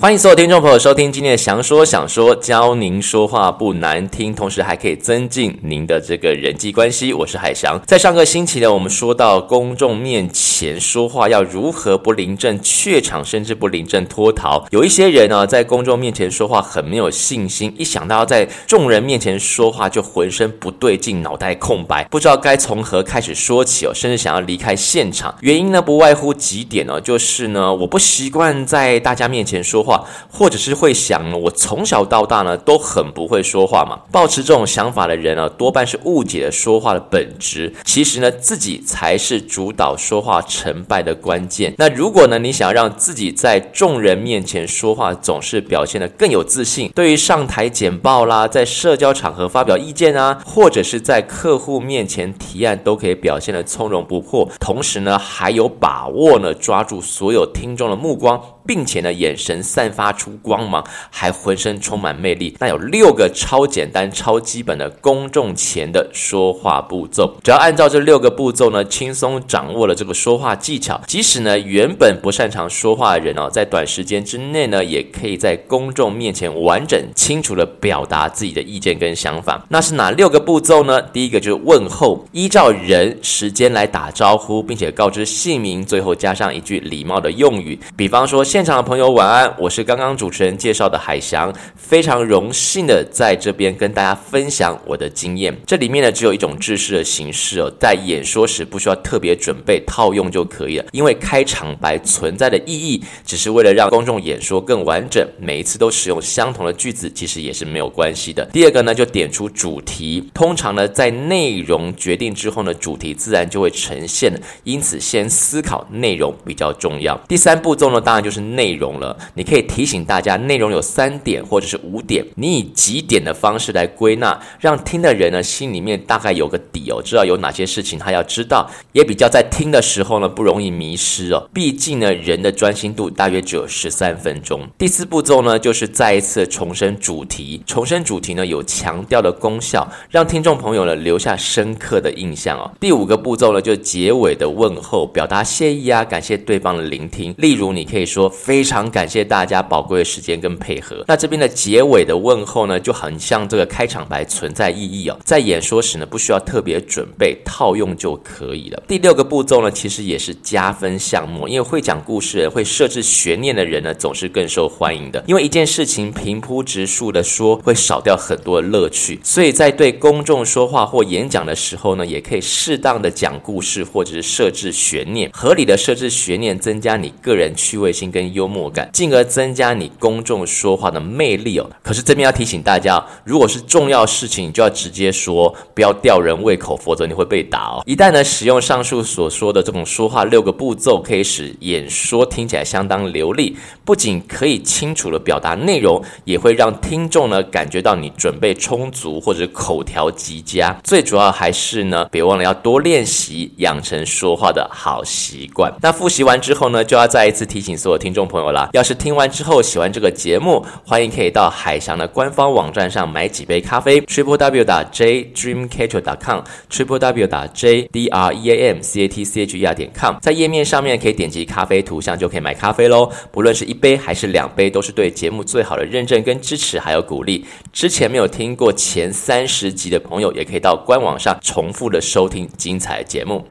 欢迎所有听众朋友收听今天的祥说想说，教您说话不难听，同时还可以增进您的这个人际关系。我是海翔。在上个星期呢，我们说到公众面前说话要如何不临阵怯场，甚至不临阵脱逃。有一些人呢，在公众面前说话很没有信心，一想到要在众人面前说话就浑身不对劲，脑袋空白，不知道该从何开始说起哦，甚至想要离开现场。原因呢，不外乎几点哦，就是呢，我不习惯在大家面前说话。或者是会想，我从小到大呢都很不会说话嘛。抱持这种想法的人呢，多半是误解了说话的本质。其实呢，自己才是主导说话成败的关键。那如果呢，你想让自己在众人面前说话总是表现得更有自信，对于上台简报啦，在社交场合发表意见啊，或者是在客户面前提案，都可以表现得从容不迫，同时呢，还有把握呢，抓住所有听众的目光。并且呢，眼神散发出光芒，还浑身充满魅力。那有六个超简单、超基本的公众前的说话步骤，只要按照这六个步骤呢，轻松掌握了这个说话技巧，即使呢原本不擅长说话的人哦，在短时间之内呢，也可以在公众面前完整、清楚地表达自己的意见跟想法。那是哪六个步骤呢？第一个就是问候，依照人时间来打招呼，并且告知姓名，最后加上一句礼貌的用语，比方说现现场的朋友晚安，我是刚刚主持人介绍的海翔，非常荣幸的在这边跟大家分享我的经验。这里面呢，只有一种制式的形式哦，在演说时不需要特别准备套用就可以了，因为开场白存在的意义只是为了让公众演说更完整，每一次都使用相同的句子，其实也是没有关系的。第二个呢，就点出主题，通常呢，在内容决定之后呢，主题自然就会呈现，因此先思考内容比较重要。第三步骤呢，当然就是。内容了，你可以提醒大家，内容有三点或者是五点，你以几点的方式来归纳，让听的人呢心里面大概有个底哦，知道有哪些事情他要知道，也比较在听的时候呢不容易迷失哦。毕竟呢人的专心度大约只有十三分钟。第四步骤呢就是再一次重申主题，重申主题呢有强调的功效，让听众朋友呢留下深刻的印象哦。第五个步骤呢就结尾的问候，表达谢意啊，感谢对方的聆听。例如你可以说。非常感谢大家宝贵的时间跟配合。那这边的结尾的问候呢，就很像这个开场白存在意义哦。在演说时呢，不需要特别准备，套用就可以了。第六个步骤呢，其实也是加分项目，因为会讲故事、会设置悬念的人呢，总是更受欢迎的。因为一件事情平铺直述的说，会少掉很多乐趣。所以在对公众说话或演讲的时候呢，也可以适当的讲故事，或者是设置悬念，合理的设置悬念，增加你个人趣味性跟。跟幽默感，进而增加你公众说话的魅力哦。可是这边要提醒大家，如果是重要事情，你就要直接说，不要吊人胃口，否则你会被打哦。一旦呢，使用上述所说的这种说话六个步骤，可以使演说听起来相当流利，不仅可以清楚的表达内容，也会让听众呢感觉到你准备充足或者口条极佳。最主要还是呢，别忘了要多练习，养成说话的好习惯。那复习完之后呢，就要再一次提醒所有听听。众朋友啦，要是听完之后喜欢这个节目，欢迎可以到海翔的官方网站上买几杯咖啡，triple w 打 j dreamcatcher 点 com，triple w 打 j d r e a m c a t c h e r 点 com，在页面上面可以点击咖啡图像就可以买咖啡喽。不论是一杯还是两杯，都是对节目最好的认证跟支持，还有鼓励。之前没有听过前三十集的朋友，也可以到官网上重复的收听精彩节目。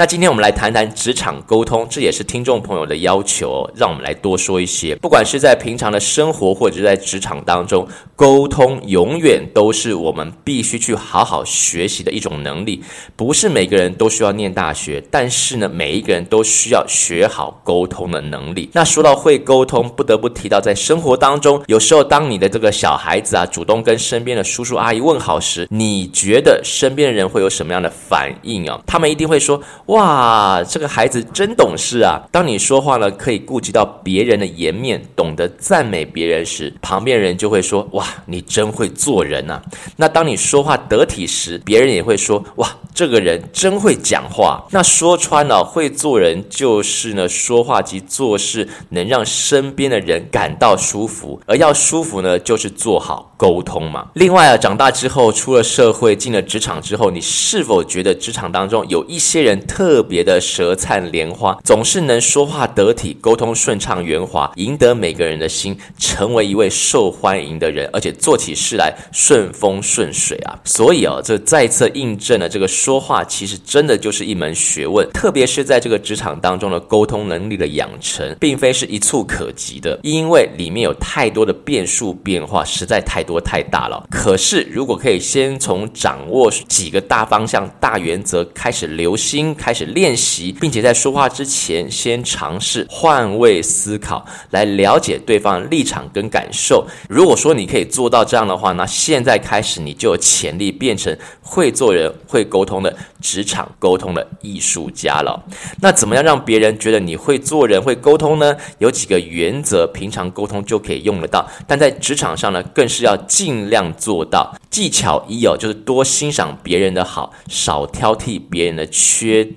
那今天我们来谈谈职场沟通，这也是听众朋友的要求，让我们来多说一些。不管是在平常的生活，或者是在职场当中，沟通永远都是我们必须去好好学习的一种能力。不是每个人都需要念大学，但是呢，每一个人都需要学好沟通的能力。那说到会沟通，不得不提到在生活当中，有时候当你的这个小孩子啊，主动跟身边的叔叔阿姨问好时，你觉得身边的人会有什么样的反应啊？他们一定会说。哇，这个孩子真懂事啊！当你说话呢，可以顾及到别人的颜面，懂得赞美别人时，旁边人就会说：哇，你真会做人啊！那当你说话得体时，别人也会说：哇。这个人真会讲话。那说穿了，会做人就是呢，说话及做事能让身边的人感到舒服，而要舒服呢，就是做好沟通嘛。另外啊，长大之后出了社会，进了职场之后，你是否觉得职场当中有一些人特特别的舌灿莲花，总是能说话得体，沟通顺畅圆滑，赢得每个人的心，成为一位受欢迎的人，而且做起事来顺风顺水啊？所以啊，这再次印证了这个说话其实真的就是一门学问，特别是在这个职场当中的沟通能力的养成，并非是一蹴可及的，因为里面有太多的变数变化，实在太多太大了。可是如果可以先从掌握几个大方向、大原则开始留心，开开始练习，并且在说话之前先尝试换位思考，来了解对方立场跟感受。如果说你可以做到这样的话，那现在开始你就有潜力变成会做人、会沟通的职场沟通的艺术家了。那怎么样让别人觉得你会做人、会沟通呢？有几个原则，平常沟通就可以用得到，但在职场上呢，更是要尽量做到。技巧一有，就是多欣赏别人的好，少挑剔别人的缺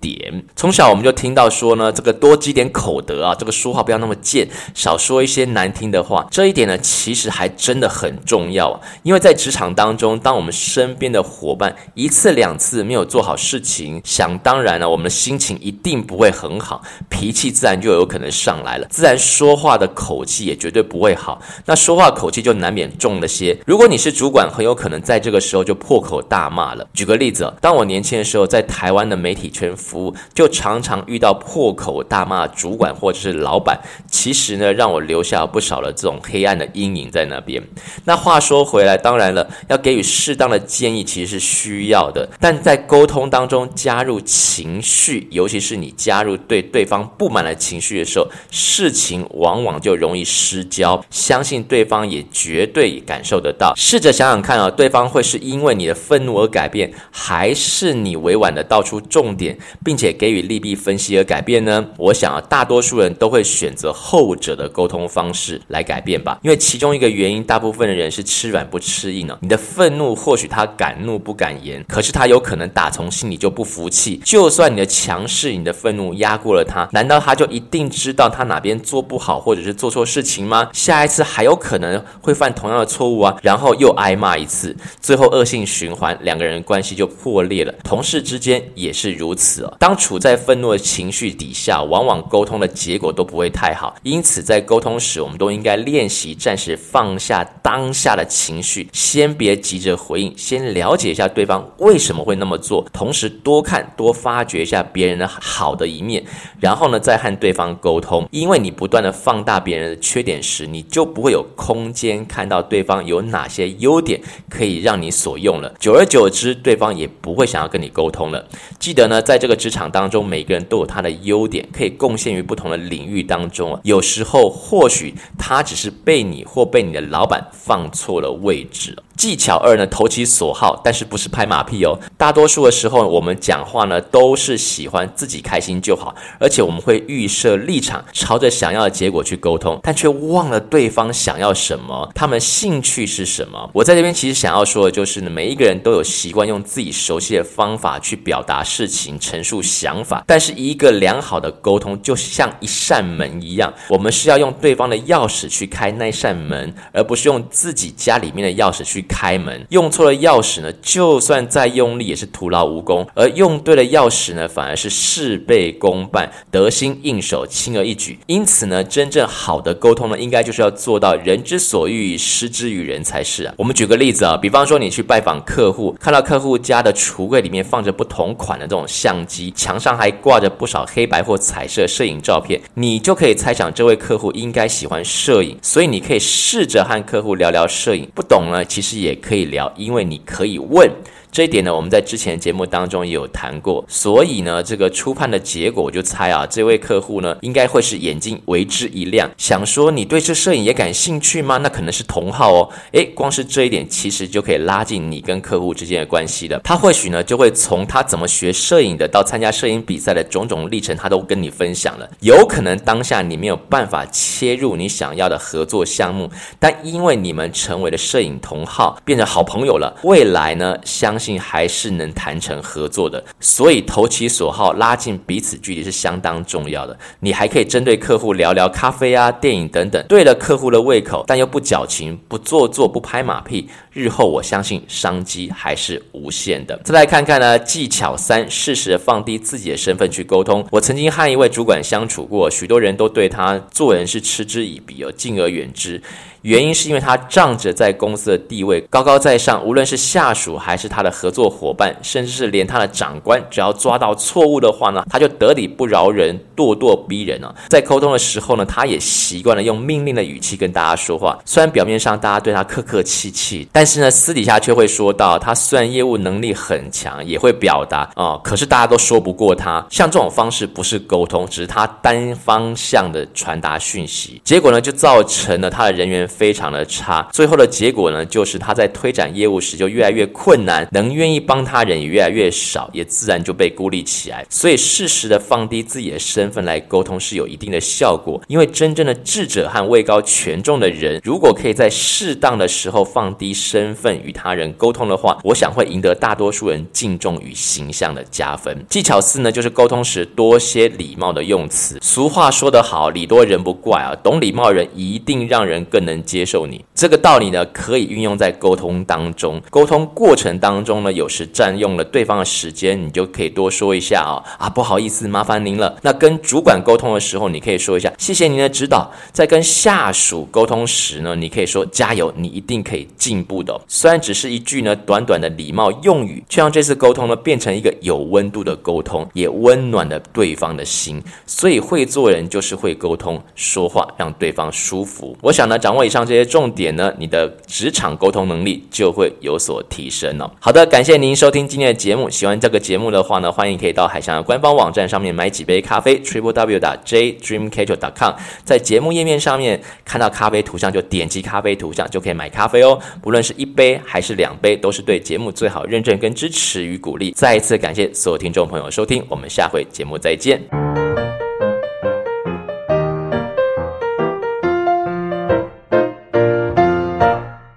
点。从小我们就听到说呢，这个多积点口德啊，这个说话不要那么贱，少说一些难听的话。这一点呢，其实还真的很重要啊。因为在职场当中，当我们身边的伙伴一次两次没有做好事情，想当然了，我们的心情一定不会很好，脾气自然就有可能上来了，自然说话的口气也绝对不会好。那说话口气就难免重了些。如果你是主管，很有。可能在这个时候就破口大骂了。举个例子，当我年轻的时候，在台湾的媒体圈服务，就常常遇到破口大骂主管或者是老板。其实呢，让我留下了不少的这种黑暗的阴影在那边。那话说回来，当然了，要给予适当的建议其实是需要的，但在沟通当中加入情绪，尤其是你加入对对方不满的情绪的时候，事情往往就容易失焦。相信对方也绝对感受得到。试着想想看啊。对方会是因为你的愤怒而改变，还是你委婉的道出重点，并且给予利弊分析而改变呢？我想啊，大多数人都会选择后者的沟通方式来改变吧。因为其中一个原因，大部分的人是吃软不吃硬呢。你的愤怒或许他敢怒不敢言，可是他有可能打从心里就不服气。就算你的强势、你的愤怒压过了他，难道他就一定知道他哪边做不好，或者是做错事情吗？下一次还有可能会犯同样的错误啊，然后又挨骂一次。最后恶性循环，两个人关系就破裂了。同事之间也是如此哦。当处在愤怒的情绪底下，往往沟通的结果都不会太好。因此，在沟通时，我们都应该练习暂时放下当下的情绪，先别急着回应，先了解一下对方为什么会那么做，同时多看多发掘一下别人的好的一面，然后呢，再和对方沟通。因为你不断的放大别人的缺点时，你就不会有空间看到对方有哪些优点。可以让你所用了，久而久之，对方也不会想要跟你沟通了。记得呢，在这个职场当中，每个人都有他的优点，可以贡献于不同的领域当中啊。有时候，或许他只是被你或被你的老板放错了位置。技巧二呢，投其所好，但是不是拍马屁哦。大多数的时候，我们讲话呢，都是喜欢自己开心就好，而且我们会预设立场，朝着想要的结果去沟通，但却忘了对方想要什么，他们兴趣是什么。我在这边其实想要说的就是呢，每一个人都有习惯用自己熟悉的方法去表达事情、陈述想法，但是一个良好的沟通就像一扇门一样，我们是要用对方的钥匙去开那扇门，而不是用自己家里面的钥匙去。开门用错了钥匙呢，就算再用力也是徒劳无功；而用对了钥匙呢，反而是事倍功半，得心应手，轻而易举。因此呢，真正好的沟通呢，应该就是要做到人之所欲，施之于人才是啊。我们举个例子啊，比方说你去拜访客户，看到客户家的橱柜里面放着不同款的这种相机，墙上还挂着不少黑白或彩色摄影照片，你就可以猜想这位客户应该喜欢摄影，所以你可以试着和客户聊聊摄影。不懂呢，其实。也可以聊，因为你可以问。这一点呢，我们在之前节目当中也有谈过，所以呢，这个初判的结果，我就猜啊，这位客户呢，应该会是眼睛为之一亮，想说你对这摄影也感兴趣吗？那可能是同好哦。诶，光是这一点，其实就可以拉近你跟客户之间的关系了。他或许呢，就会从他怎么学摄影的，到参加摄影比赛的种种历程，他都跟你分享了。有可能当下你没有办法切入你想要的合作项目，但因为你们成为了摄影同好，变成好朋友了，未来呢，相信还是能谈成合作的。所以投其所好，拉近彼此距离是相当重要的。你还可以针对客户聊聊咖啡啊、电影等等，对了客户的胃口，但又不矫情、不做作、不拍马屁。日后我相信商机还是无限的。再来看看呢，技巧三：适时放低自己的身份去沟通。我曾经和一位主管相处过，许多人都对他做人是嗤之以鼻，而敬而远之。原因是因为他仗着在公司的地位高高在上，无论是下属还是他的合作伙伴，甚至是连他的长官，只要抓到错误的话呢，他就得理不饶人，咄咄逼人啊。在沟通的时候呢，他也习惯了用命令的语气跟大家说话。虽然表面上大家对他客客气气，但但是呢，私底下却会说到他虽然业务能力很强，也会表达啊、哦，可是大家都说不过他。像这种方式不是沟通，只是他单方向的传达讯息，结果呢，就造成了他的人缘。非常的差，最后的结果呢，就是他在推展业务时就越来越困难，能愿意帮他人也越来越少，也自然就被孤立起来。所以适时的放低自己的身份来沟通是有一定的效果，因为真正的智者和位高权重的人，如果可以在适当的时候放低身份与他人沟通的话，我想会赢得大多数人敬重与形象的加分。技巧四呢，就是沟通时多些礼貌的用词。俗话说得好，礼多人不怪啊，懂礼貌的人一定让人更能接受你。这个道理呢，可以运用在沟通当中。沟通过程当中呢，有时占用了对方的时间，你就可以多说一下啊、啊，不好意思，麻烦您了。那跟主管沟通的时候，你可以说一下，谢谢您的指导。在跟下属沟通时呢，你可以说加油，你一定可以进步虽然只是一句呢短短的礼貌用语，却让这次沟通呢变成一个有温度的沟通，也温暖了对方的心。所以会做人就是会沟通，说话让对方舒服。我想呢，掌握以上这些重点呢，你的职场沟通能力就会有所提升哦。好的，感谢您收听今天的节目。喜欢这个节目的话呢，欢迎可以到海翔的官方网站上面买几杯咖啡，triplew.jdreamcatcher.com，在节目页面上面看到咖啡图像就点击咖啡图像就可以买咖啡哦。不论是一杯还是两杯，都是对节目最好认证跟支持与鼓励。再一次感谢所有听众朋友收听，我们下回节目再见。